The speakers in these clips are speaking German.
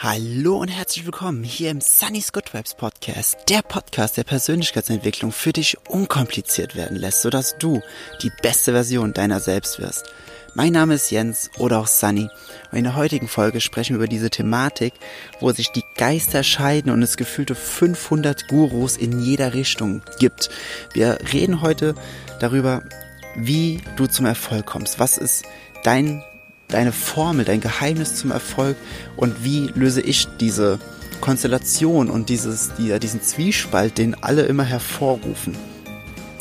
Hallo und herzlich willkommen hier im Sunny's Good Vibes Podcast, der Podcast der Persönlichkeitsentwicklung für dich unkompliziert werden lässt, sodass du die beste Version deiner selbst wirst. Mein Name ist Jens oder auch Sunny und in der heutigen Folge sprechen wir über diese Thematik, wo sich die Geister scheiden und es gefühlte 500 Gurus in jeder Richtung gibt. Wir reden heute darüber, wie du zum Erfolg kommst. Was ist dein deine Formel, dein Geheimnis zum Erfolg und wie löse ich diese Konstellation und dieses, diesen Zwiespalt, den alle immer hervorrufen.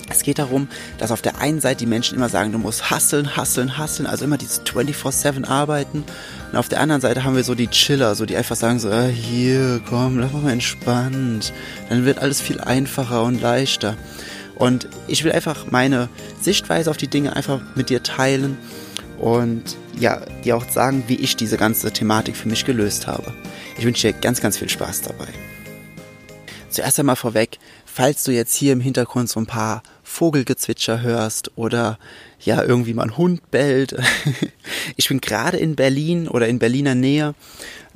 Es geht darum, dass auf der einen Seite die Menschen immer sagen, du musst hasseln, hasseln, hasseln, also immer dieses 24-7 arbeiten. Und auf der anderen Seite haben wir so die Chiller, so die einfach sagen so, äh, hier, komm, lass mal entspannt. Dann wird alles viel einfacher und leichter. Und ich will einfach meine Sichtweise auf die Dinge einfach mit dir teilen und ja, dir auch sagen, wie ich diese ganze Thematik für mich gelöst habe. Ich wünsche dir ganz, ganz viel Spaß dabei. Zuerst einmal vorweg, falls du jetzt hier im Hintergrund so ein paar Vogelgezwitscher hörst oder ja, irgendwie mal ein Hund bellt. ich bin gerade in Berlin oder in Berliner Nähe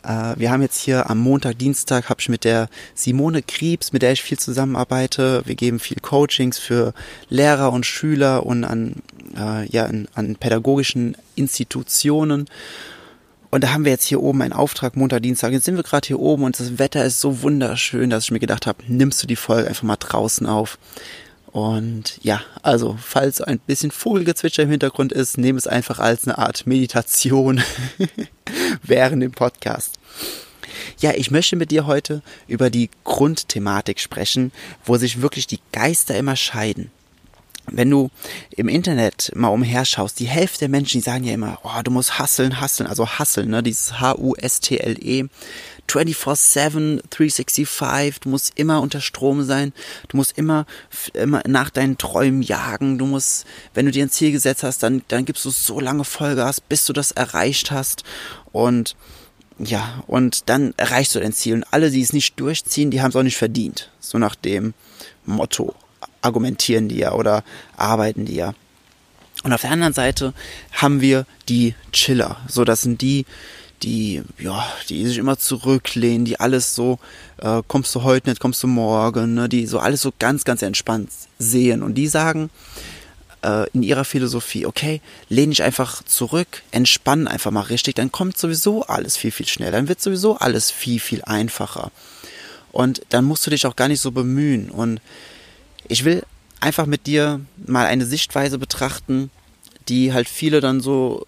äh, wir haben jetzt hier am Montag, Dienstag habe ich mit der Simone Kriebs, mit der ich viel zusammenarbeite. Wir geben viel Coachings für Lehrer und Schüler und an, äh, ja, an, an pädagogischen Institutionen. Und da haben wir jetzt hier oben einen Auftrag, Montag, Dienstag. Jetzt sind wir gerade hier oben und das Wetter ist so wunderschön, dass ich mir gedacht habe, nimmst du die Folge einfach mal draußen auf. Und ja, also falls ein bisschen Vogelgezwitscher im Hintergrund ist, nehme es einfach als eine Art Meditation während dem Podcast. Ja, ich möchte mit dir heute über die Grundthematik sprechen, wo sich wirklich die Geister immer scheiden. Wenn du im Internet mal umherschaust, die Hälfte der Menschen, die sagen ja immer, oh, du musst hasseln, hasseln, also hasseln, ne, dieses H-U-S-T-L-E. 24-7, 365, du musst immer unter Strom sein, du musst immer, immer nach deinen Träumen jagen, du musst, wenn du dir ein Ziel gesetzt hast, dann, dann gibst du so lange Vollgas, bis du das erreicht hast und ja, und dann erreichst du dein Ziel und alle, die es nicht durchziehen, die haben es auch nicht verdient, so nach dem Motto argumentieren die ja oder arbeiten die ja. Und auf der anderen Seite haben wir die Chiller. So, das sind die, die, ja, die sich immer zurücklehnen, die alles so, äh, kommst du heute nicht, kommst du morgen, ne, die so alles so ganz, ganz entspannt sehen. Und die sagen äh, in ihrer Philosophie, okay, lehne ich einfach zurück, entspann einfach mal richtig, dann kommt sowieso alles viel, viel schneller, dann wird sowieso alles viel, viel einfacher. Und dann musst du dich auch gar nicht so bemühen. Und ich will einfach mit dir mal eine Sichtweise betrachten, die halt viele dann so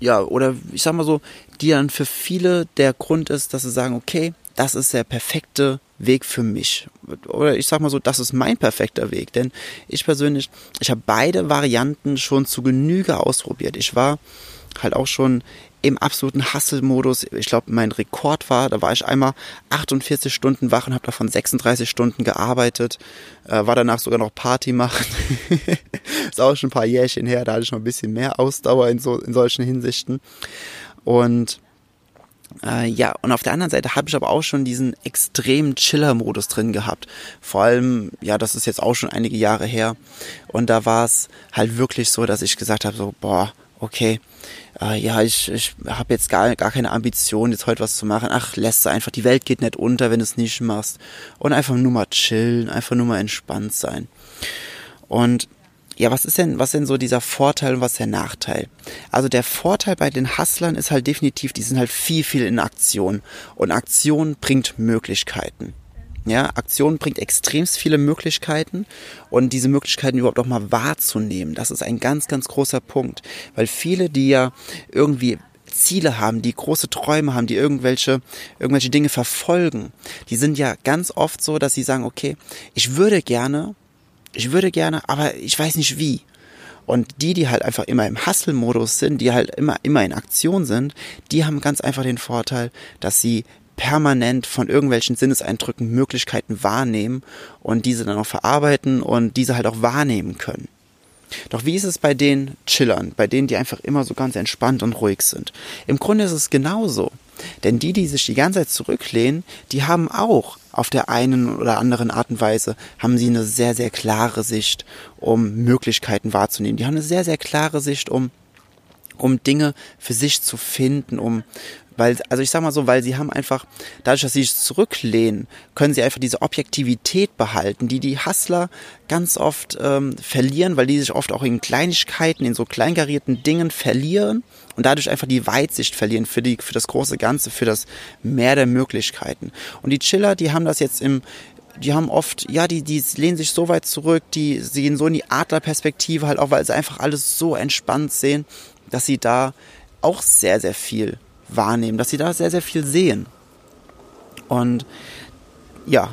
ja, oder ich sag mal so, die dann für viele der Grund ist, dass sie sagen, okay, das ist der perfekte Weg für mich. Oder ich sag mal so, das ist mein perfekter Weg. Denn ich persönlich, ich habe beide Varianten schon zu Genüge ausprobiert. Ich war halt auch schon im absoluten Hustle-Modus. Ich glaube, mein Rekord war, da war ich einmal 48 Stunden wach und habe davon 36 Stunden gearbeitet. Äh, war danach sogar noch Party machen. ist auch schon ein paar Jährchen her, da hatte ich noch ein bisschen mehr Ausdauer in, so, in solchen Hinsichten. Und äh, ja, und auf der anderen Seite habe ich aber auch schon diesen extremen Chiller-Modus drin gehabt. Vor allem, ja, das ist jetzt auch schon einige Jahre her. Und da war es halt wirklich so, dass ich gesagt habe, so, boah, okay, äh, ja, ich, ich habe jetzt gar, gar keine Ambition, jetzt heute was zu machen. Ach, lässt einfach, die Welt geht nicht unter, wenn du es nicht machst. Und einfach nur mal chillen, einfach nur mal entspannt sein. Und ja, was ist denn, was denn so dieser Vorteil und was der Nachteil? Also der Vorteil bei den Hustlern ist halt definitiv, die sind halt viel, viel in Aktion. Und Aktion bringt Möglichkeiten. Ja, Aktion bringt extrem viele Möglichkeiten und diese Möglichkeiten überhaupt auch mal wahrzunehmen, das ist ein ganz, ganz großer Punkt. Weil viele, die ja irgendwie Ziele haben, die große Träume haben, die irgendwelche, irgendwelche Dinge verfolgen, die sind ja ganz oft so, dass sie sagen, okay, ich würde gerne, ich würde gerne, aber ich weiß nicht wie. Und die, die halt einfach immer im Hustle-Modus sind, die halt immer, immer in Aktion sind, die haben ganz einfach den Vorteil, dass sie permanent von irgendwelchen Sinneseindrücken Möglichkeiten wahrnehmen und diese dann auch verarbeiten und diese halt auch wahrnehmen können. Doch wie ist es bei den Chillern, bei denen, die einfach immer so ganz entspannt und ruhig sind? Im Grunde ist es genauso. Denn die, die sich die ganze Zeit zurücklehnen, die haben auch auf der einen oder anderen Art und Weise, haben sie eine sehr, sehr klare Sicht, um Möglichkeiten wahrzunehmen. Die haben eine sehr, sehr klare Sicht, um um Dinge für sich zu finden, um Weil, also ich sag mal so, weil sie haben einfach, dadurch, dass sie sich zurücklehnen, können sie einfach diese Objektivität behalten, die die Hustler ganz oft ähm, verlieren, weil die sich oft auch in Kleinigkeiten, in so kleinkarierten Dingen verlieren und dadurch einfach die Weitsicht verlieren für die, für das große Ganze, für das Mehr der Möglichkeiten. Und die Chiller, die haben das jetzt im, die haben oft, ja, die, die lehnen sich so weit zurück, die sehen so in die Adlerperspektive halt auch, weil sie einfach alles so entspannt sehen, dass sie da auch sehr, sehr viel wahrnehmen, dass sie da sehr, sehr viel sehen. Und ja,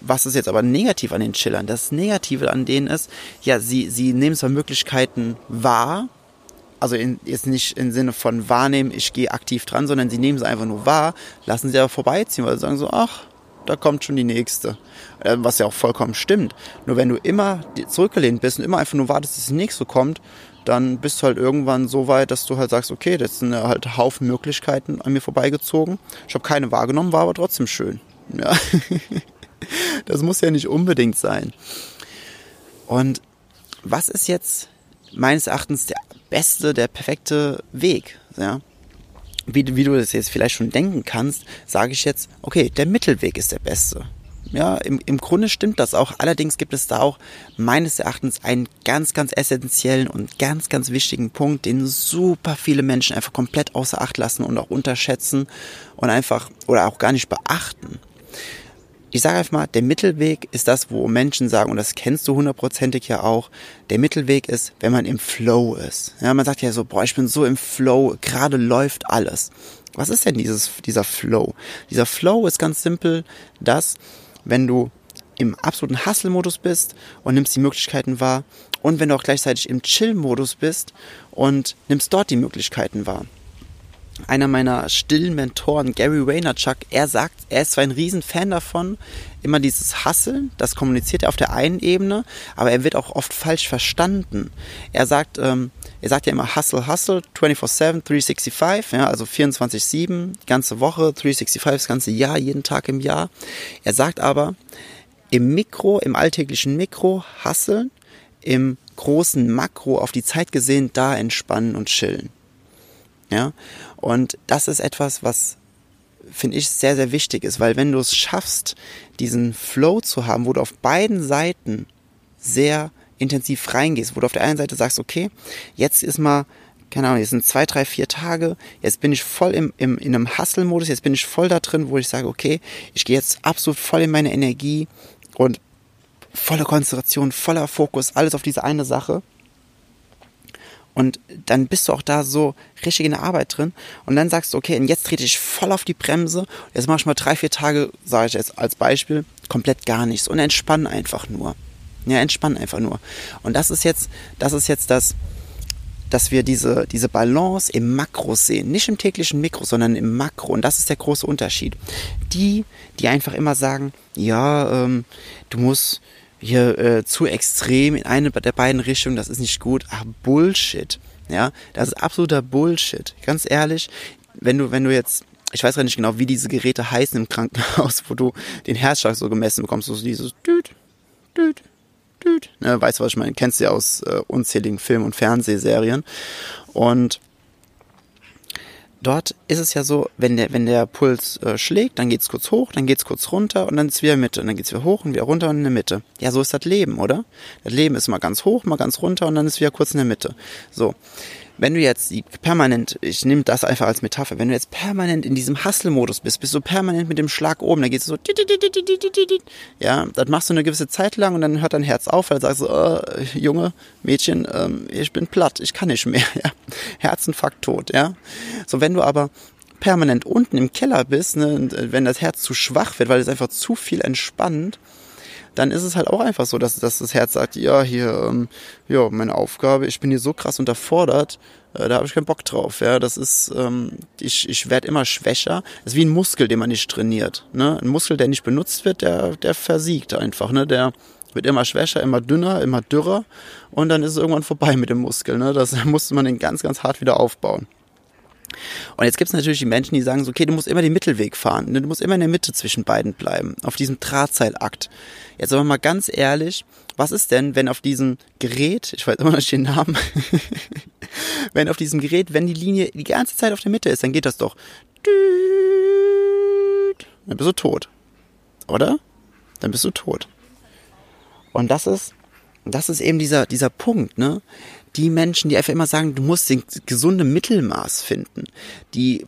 was ist jetzt aber negativ an den Chillern? Das Negative an denen ist, ja, sie, sie nehmen zwar Möglichkeiten wahr, also in, jetzt nicht im Sinne von wahrnehmen, ich gehe aktiv dran, sondern sie nehmen sie einfach nur wahr, lassen sie aber vorbeiziehen, weil sie sagen so, ach, da kommt schon die nächste. Äh, was ja auch vollkommen stimmt. Nur wenn du immer zurückgelehnt bist und immer einfach nur wartest, dass die nächste kommt, dann bist du halt irgendwann so weit, dass du halt sagst, okay, das sind halt Haufen Möglichkeiten an mir vorbeigezogen. Ich habe keine wahrgenommen, war aber trotzdem schön. Ja. Das muss ja nicht unbedingt sein. Und was ist jetzt meines Erachtens der beste, der perfekte Weg? Ja? Wie, wie du das jetzt vielleicht schon denken kannst, sage ich jetzt, okay, der Mittelweg ist der beste. Ja, im, im Grunde stimmt das auch. Allerdings gibt es da auch meines Erachtens einen ganz, ganz essentiellen und ganz, ganz wichtigen Punkt, den super viele Menschen einfach komplett außer Acht lassen und auch unterschätzen und einfach oder auch gar nicht beachten. Ich sage einfach mal, der Mittelweg ist das, wo Menschen sagen, und das kennst du hundertprozentig ja auch, der Mittelweg ist, wenn man im Flow ist. Ja, man sagt ja so, boah, ich bin so im Flow, gerade läuft alles. Was ist denn dieses, dieser Flow? Dieser Flow ist ganz simpel, dass wenn du im absoluten Hustle-Modus bist und nimmst die Möglichkeiten wahr und wenn du auch gleichzeitig im Chill-Modus bist und nimmst dort die Möglichkeiten wahr. Einer meiner stillen Mentoren, Gary Vaynerchuk, er sagt, er ist zwar ein Riesenfan davon, immer dieses Hustle, das kommuniziert er auf der einen Ebene, aber er wird auch oft falsch verstanden. Er sagt, ähm, er sagt ja immer Hustle, Hustle, 24-7, 365, ja, also 24-7, ganze Woche, 365, das ganze Jahr, jeden Tag im Jahr. Er sagt aber, im Mikro, im alltäglichen Mikro hasseln, im großen Makro auf die Zeit gesehen, da entspannen und chillen. Ja, und das ist etwas, was finde ich sehr, sehr wichtig ist, weil wenn du es schaffst, diesen Flow zu haben, wo du auf beiden Seiten sehr intensiv reingehst, wo du auf der einen Seite sagst, okay, jetzt ist mal, keine Ahnung, jetzt sind zwei, drei, vier Tage, jetzt bin ich voll im, im, in einem Hustle-Modus, jetzt bin ich voll da drin, wo ich sage, okay, ich gehe jetzt absolut voll in meine Energie und volle Konzentration, voller Fokus, alles auf diese eine Sache. Und dann bist du auch da so richtig in der Arbeit drin. Und dann sagst du, okay, und jetzt trete ich voll auf die Bremse. Jetzt mache ich mal drei, vier Tage, sage ich jetzt als Beispiel, komplett gar nichts und entspann einfach nur. Ja, entspann einfach nur. Und das ist jetzt, das ist jetzt das, dass wir diese, diese Balance im Makro sehen. Nicht im täglichen Mikro, sondern im Makro. Und das ist der große Unterschied. Die, die einfach immer sagen, ja, ähm, du musst, hier äh, zu extrem in eine der beiden Richtungen, das ist nicht gut. Ach, Bullshit. Ja, das ist absoluter Bullshit. Ganz ehrlich, wenn du, wenn du jetzt, ich weiß gar nicht genau, wie diese Geräte heißen im Krankenhaus, wo du den Herzschlag so gemessen bekommst, so dieses Düt, Düt, Düt. Ne, weißt du, was ich meine? Kennst du ja aus äh, unzähligen Film- und Fernsehserien. Und dort ist es ja so, wenn der, wenn der Puls äh, schlägt, dann geht's kurz hoch, dann geht's kurz runter und dann ist wieder Mitte. Und dann geht's wieder hoch und wieder runter und in der Mitte. Ja, so ist das Leben, oder? Das Leben ist mal ganz hoch, mal ganz runter und dann ist wieder kurz in der Mitte. So wenn du jetzt permanent, ich nehme das einfach als Metapher, wenn du jetzt permanent in diesem Hustle-Modus bist, bist du permanent mit dem Schlag oben, dann geht es so, ja, das machst du eine gewisse Zeit lang und dann hört dein Herz auf, weil du sagst, äh, Junge, Mädchen, ähm, ich bin platt, ich kann nicht mehr, ja, Herzinfarkt tot, ja. So, wenn du aber permanent unten im Keller bist, ne, wenn das Herz zu schwach wird, weil es einfach zu viel entspannt, dann ist es halt auch einfach so, dass, dass das Herz sagt, ja, hier, ähm, ja, meine Aufgabe, ich bin hier so krass unterfordert, äh, da habe ich keinen Bock drauf. Ja, das ist, ähm, ich, ich werde immer schwächer. Das ist wie ein Muskel, den man nicht trainiert. Ne? Ein Muskel, der nicht benutzt wird, der, der versiegt einfach. Ne? Der wird immer schwächer, immer dünner, immer dürrer und dann ist es irgendwann vorbei mit dem Muskel. Ne? Das musste man den ganz, ganz hart wieder aufbauen. Und jetzt gibt es natürlich die Menschen, die sagen so, okay, du musst immer den Mittelweg fahren. Ne? Du musst immer in der Mitte zwischen beiden bleiben, auf diesem Drahtseilakt. Jetzt aber mal ganz ehrlich, was ist denn, wenn auf diesem Gerät, ich weiß immer noch nicht den Namen, wenn auf diesem Gerät, wenn die Linie die ganze Zeit auf der Mitte ist, dann geht das doch dann bist du tot. Oder? Dann bist du tot. Und das ist, das ist eben dieser, dieser Punkt, ne? Die Menschen, die einfach immer sagen, du musst den gesunde Mittelmaß finden, die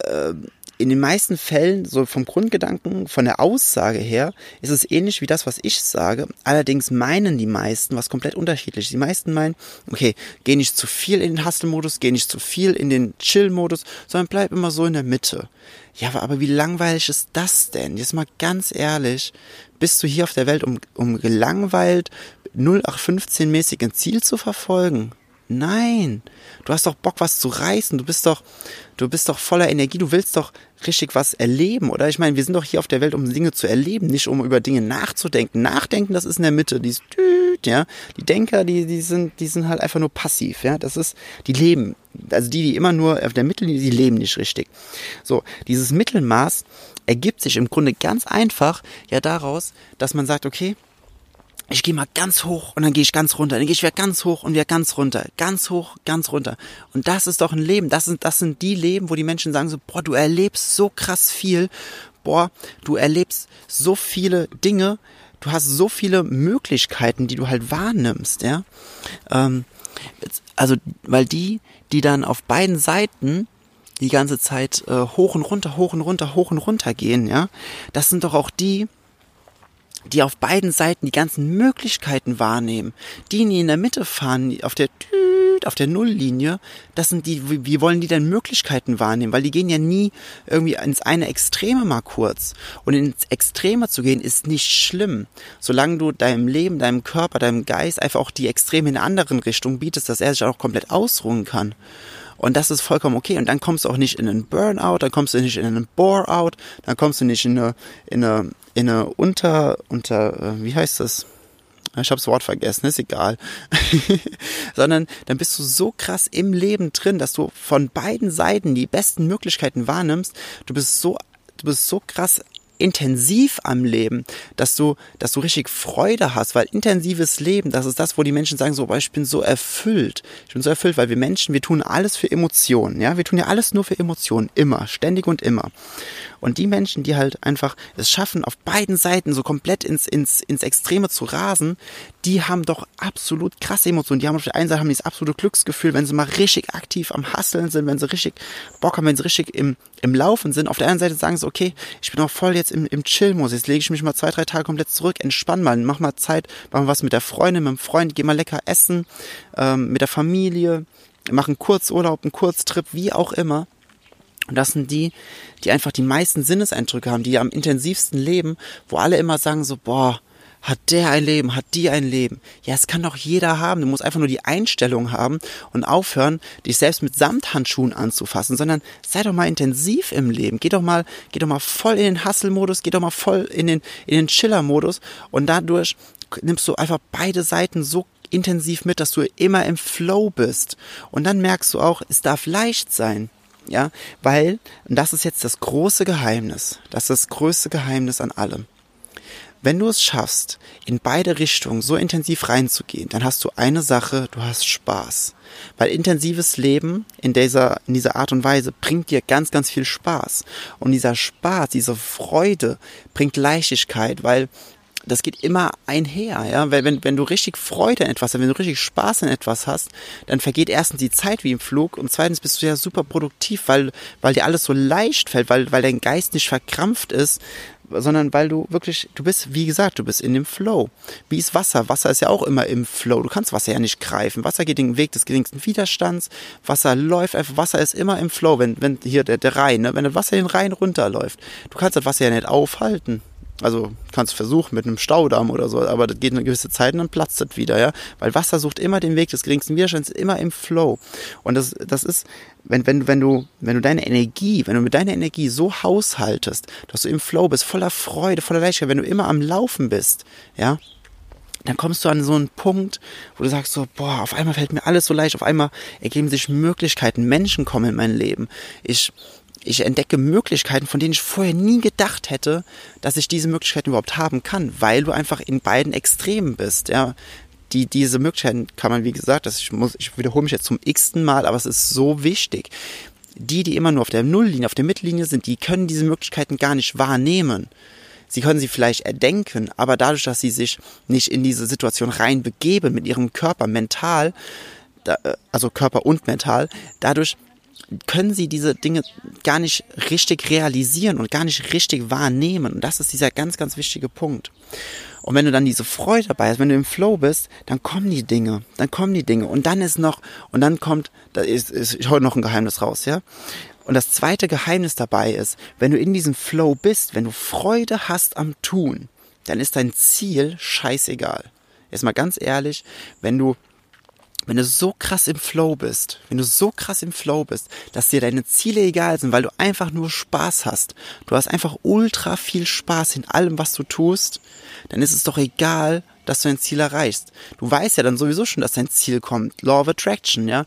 äh, in den meisten Fällen, so vom Grundgedanken, von der Aussage her, ist es ähnlich wie das, was ich sage. Allerdings meinen die meisten was komplett unterschiedliches. Die meisten meinen, okay, geh nicht zu viel in den Hustle-Modus, geh nicht zu viel in den Chill-Modus, sondern bleib immer so in der Mitte. Ja, aber wie langweilig ist das denn? Jetzt mal ganz ehrlich, bist du hier auf der Welt, um, um gelangweilt 0815-mäßig ein Ziel zu verfolgen? Nein, du hast doch Bock, was zu reißen. Du bist doch, du bist doch voller Energie. Du willst doch richtig was erleben, oder? Ich meine, wir sind doch hier auf der Welt, um Dinge zu erleben, nicht um über Dinge nachzudenken. Nachdenken, das ist in der Mitte. Die ist, ja. Die Denker, die, die sind, die sind halt einfach nur passiv, ja. Das ist, die leben. Also die, die immer nur auf der Mitte, die leben nicht richtig. So, dieses Mittelmaß ergibt sich im Grunde ganz einfach ja daraus, dass man sagt, okay, ich gehe mal ganz hoch und dann gehe ich ganz runter, dann gehe ich wieder ganz hoch und wieder ganz runter, ganz hoch, ganz runter. Und das ist doch ein Leben. Das sind, das sind die Leben, wo die Menschen sagen so, boah, du erlebst so krass viel, boah, du erlebst so viele Dinge, du hast so viele Möglichkeiten, die du halt wahrnimmst, ja. Ähm, also, weil die, die dann auf beiden Seiten die ganze Zeit äh, hoch und runter, hoch und runter, hoch und runter gehen, ja, das sind doch auch die, die auf beiden Seiten die ganzen Möglichkeiten wahrnehmen. Die, die in der Mitte fahren, auf der auf der Nulllinie, das sind die, wie wollen die denn Möglichkeiten wahrnehmen? Weil die gehen ja nie irgendwie ins eine Extreme mal kurz. Und ins Extreme zu gehen ist nicht schlimm, solange du deinem Leben, deinem Körper, deinem Geist einfach auch die Extreme in einer anderen Richtung bietest, dass er sich auch komplett ausruhen kann. Und das ist vollkommen okay. Und dann kommst du auch nicht in einen Burnout, dann kommst du nicht in einen Bore-out, dann kommst du nicht in eine, in eine in eine unter, unter, äh, wie heißt das? Ich habe das Wort vergessen, ist egal. Sondern dann bist du so krass im Leben drin, dass du von beiden Seiten die besten Möglichkeiten wahrnimmst. Du bist so, du bist so krass intensiv am Leben, dass du, dass du richtig Freude hast, weil intensives Leben, das ist das, wo die Menschen sagen so, ich bin so erfüllt. Ich bin so erfüllt, weil wir Menschen, wir tun alles für Emotionen, ja, wir tun ja alles nur für Emotionen, immer, ständig und immer. Und die Menschen, die halt einfach es schaffen, auf beiden Seiten so komplett ins, ins, ins Extreme zu rasen, die haben doch absolut krasse Emotionen. Die haben auf der einen Seite haben dieses absolute Glücksgefühl, wenn sie mal richtig aktiv am Hasseln sind, wenn sie richtig Bock haben, wenn sie richtig im, im Laufen sind. Auf der anderen Seite sagen sie, okay, ich bin auch voll jetzt im, im Chill-Modus. Jetzt lege ich mich mal zwei, drei Tage komplett zurück, entspann mal, mach mal Zeit, mach mal was mit der Freundin, mit dem Freund, geh mal lecker essen, ähm, mit der Familie, mach einen Kurzurlaub, einen Kurztrip, wie auch immer. Und das sind die, die einfach die meisten Sinneseindrücke haben, die am intensivsten leben, wo alle immer sagen so, boah, hat der ein Leben, hat die ein Leben. Ja, es kann doch jeder haben. Du musst einfach nur die Einstellung haben und aufhören, dich selbst mit Samthandschuhen anzufassen, sondern sei doch mal intensiv im Leben. Geh doch mal, geh doch mal voll in den Hustle-Modus, geh doch mal voll in den, in den Chiller-Modus und dadurch nimmst du einfach beide Seiten so intensiv mit, dass du immer im Flow bist. Und dann merkst du auch, es darf leicht sein. Ja, weil, und das ist jetzt das große Geheimnis, das ist das größte Geheimnis an allem. Wenn du es schaffst, in beide Richtungen so intensiv reinzugehen, dann hast du eine Sache, du hast Spaß. Weil intensives Leben in dieser, in dieser Art und Weise bringt dir ganz, ganz viel Spaß. Und dieser Spaß, diese Freude bringt Leichtigkeit, weil das geht immer einher, ja. Wenn, wenn, wenn du richtig Freude an etwas hast, wenn du richtig Spaß an etwas hast, dann vergeht erstens die Zeit wie im Flug und zweitens bist du ja super produktiv, weil, weil dir alles so leicht fällt, weil, weil dein Geist nicht verkrampft ist, sondern weil du wirklich, du bist, wie gesagt, du bist in dem Flow. Wie ist Wasser? Wasser ist ja auch immer im Flow. Du kannst Wasser ja nicht greifen. Wasser geht den Weg des geringsten Widerstands. Wasser läuft einfach. Wasser ist immer im Flow. Wenn, wenn hier der, der Rhein, ne? wenn das Wasser den Rhein runterläuft, du kannst das Wasser ja nicht aufhalten. Also kannst du versuchen mit einem Staudamm oder so, aber das geht eine gewisse Zeit und dann platzt das wieder, ja. Weil Wasser sucht immer den Weg des geringsten Widerstands, immer im Flow. Und das, das ist, wenn, wenn, wenn du, wenn du deine Energie, wenn du mit deiner Energie so haushaltest, dass du im Flow bist, voller Freude, voller Leichtigkeit, wenn du immer am Laufen bist, ja, dann kommst du an so einen Punkt, wo du sagst so, boah, auf einmal fällt mir alles so leicht, auf einmal ergeben sich Möglichkeiten, Menschen kommen in mein Leben. Ich, ich entdecke Möglichkeiten, von denen ich vorher nie gedacht hätte, dass ich diese Möglichkeiten überhaupt haben kann, weil du einfach in beiden Extremen bist, ja. Die, diese Möglichkeiten kann man, wie gesagt, das ich muss, ich wiederhole mich jetzt zum x-ten Mal, aber es ist so wichtig. die, die immer nur auf der Nulllinie, auf der Mittellinie sind, die können diese Möglichkeiten gar nicht wahrnehmen. Sie können sie vielleicht erdenken, aber dadurch, dass sie sich nicht in diese Situation reinbegeben mit ihrem Körper mental, äh, also Körper und mental, dadurch können sie diese Dinge gar nicht richtig realisieren und gar nicht richtig wahrnehmen. Und das ist dieser ganz, ganz wichtige Punkt. Und wenn du dann diese Freude dabei hast, wenn du im Flow bist, dann kommen die Dinge, dann kommen die Dinge. Und dann ist noch, und dann kommt, da ist, ist ich hole noch ein Geheimnis raus, ja. Und das zweite Geheimnis dabei ist, wenn du in diesem Flow bist, wenn du Freude hast am Tun, dann ist dein Ziel scheißegal. Jetzt mal ganz ehrlich, wenn du wenn du so krass im Flow bist, wenn du so krass im Flow bist, dass dir deine Ziele egal sind, weil du einfach nur Spaß hast, du hast einfach ultra viel Spaß in allem, was du tust, dann ist es doch egal, dass du dein Ziel erreichst. Du weißt ja dann sowieso schon, dass dein Ziel kommt. Law of Attraction, ja.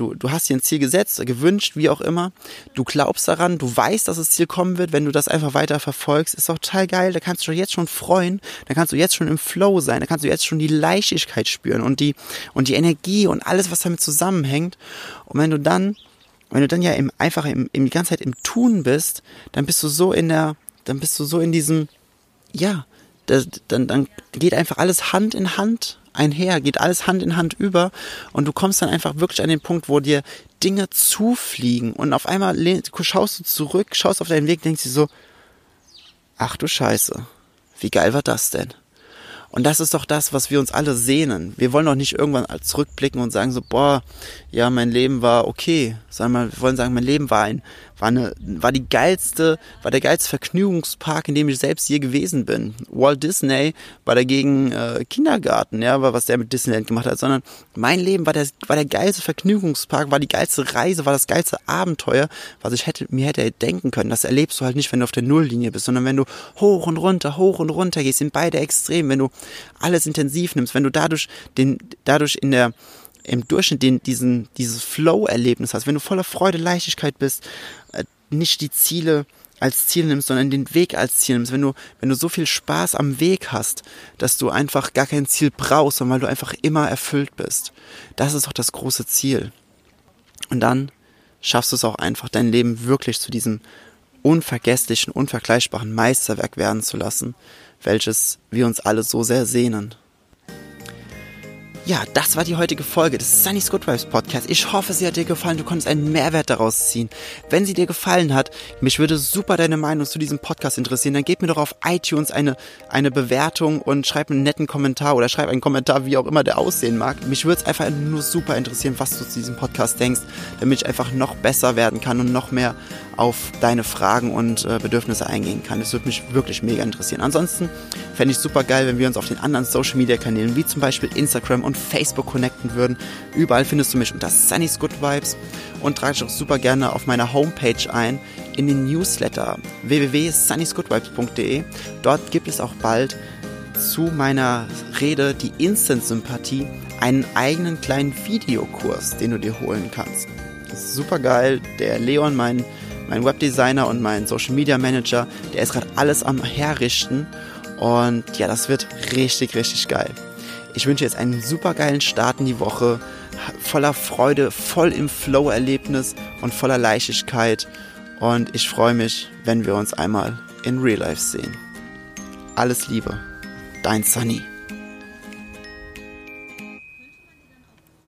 Du, du hast dir ein Ziel gesetzt, gewünscht, wie auch immer. Du glaubst daran, du weißt, dass das Ziel kommen wird, wenn du das einfach weiter verfolgst. Ist doch total geil. Da kannst du doch jetzt schon freuen. Da kannst du jetzt schon im Flow sein. Da kannst du jetzt schon die Leichtigkeit spüren und die, und die Energie und alles, was damit zusammenhängt. Und wenn du dann, wenn du dann ja im, einfach im, im, die ganze Zeit im Tun bist, dann bist du so in der, dann bist du so in diesem, ja, das, dann, dann geht einfach alles Hand in Hand einher, geht alles Hand in Hand über und du kommst dann einfach wirklich an den Punkt, wo dir Dinge zufliegen und auf einmal schaust du zurück, schaust auf deinen Weg, denkst dir so, ach du Scheiße, wie geil war das denn? Und das ist doch das, was wir uns alle sehnen. Wir wollen doch nicht irgendwann zurückblicken und sagen so, boah, ja, mein Leben war okay, sondern wir wollen sagen, mein Leben war ein, war eine, war die geilste, war der geilste Vergnügungspark, in dem ich selbst je gewesen bin. Walt Disney war dagegen äh, Kindergarten, ja, was der mit Disneyland gemacht hat, sondern mein Leben war der, war der geilste Vergnügungspark, war die geilste Reise, war das geilste Abenteuer, was ich hätte, mir hätte denken können. Das erlebst du halt nicht, wenn du auf der Nulllinie bist, sondern wenn du hoch und runter, hoch und runter gehst, in beide Extremen, wenn du alles intensiv nimmst, wenn du dadurch den, dadurch in der, im Durchschnitt den, diesen, dieses Flow-Erlebnis hast, wenn du voller Freude, Leichtigkeit bist, äh, nicht die Ziele als Ziel nimmst, sondern den Weg als Ziel nimmst, wenn du, wenn du so viel Spaß am Weg hast, dass du einfach gar kein Ziel brauchst, sondern weil du einfach immer erfüllt bist. Das ist doch das große Ziel. Und dann schaffst du es auch einfach, dein Leben wirklich zu diesem unvergesslichen, unvergleichbaren Meisterwerk werden zu lassen, welches wir uns alle so sehr sehnen. Ja, das war die heutige Folge des Sunny's Good Vibes Podcast. Ich hoffe, sie hat dir gefallen. Du konntest einen Mehrwert daraus ziehen. Wenn sie dir gefallen hat, mich würde super deine Meinung zu diesem Podcast interessieren. Dann gib mir doch auf iTunes eine, eine Bewertung und schreib einen netten Kommentar oder schreib einen Kommentar, wie auch immer der aussehen mag. Mich würde es einfach nur super interessieren, was du zu diesem Podcast denkst, damit ich einfach noch besser werden kann und noch mehr auf deine Fragen und äh, Bedürfnisse eingehen kann. Das würde mich wirklich mega interessieren. Ansonsten fände ich super geil, wenn wir uns auf den anderen Social Media Kanälen, wie zum Beispiel Instagram und Facebook connecten würden. Überall findest du mich unter Sunny's Good Vibes und trage dich auch super gerne auf meiner Homepage ein in den Newsletter www.sunnysgoodvibes.de. Dort gibt es auch bald zu meiner Rede die Instant Sympathie einen eigenen kleinen Videokurs, den du dir holen kannst. Das ist super geil. Der Leon, mein mein Webdesigner und mein Social Media Manager, der ist gerade alles am Herrichten. Und ja, das wird richtig, richtig geil. Ich wünsche jetzt einen super geilen Start in die Woche, voller Freude, voll im Flow-Erlebnis und voller Leichtigkeit. Und ich freue mich, wenn wir uns einmal in Real Life sehen. Alles Liebe, dein Sunny.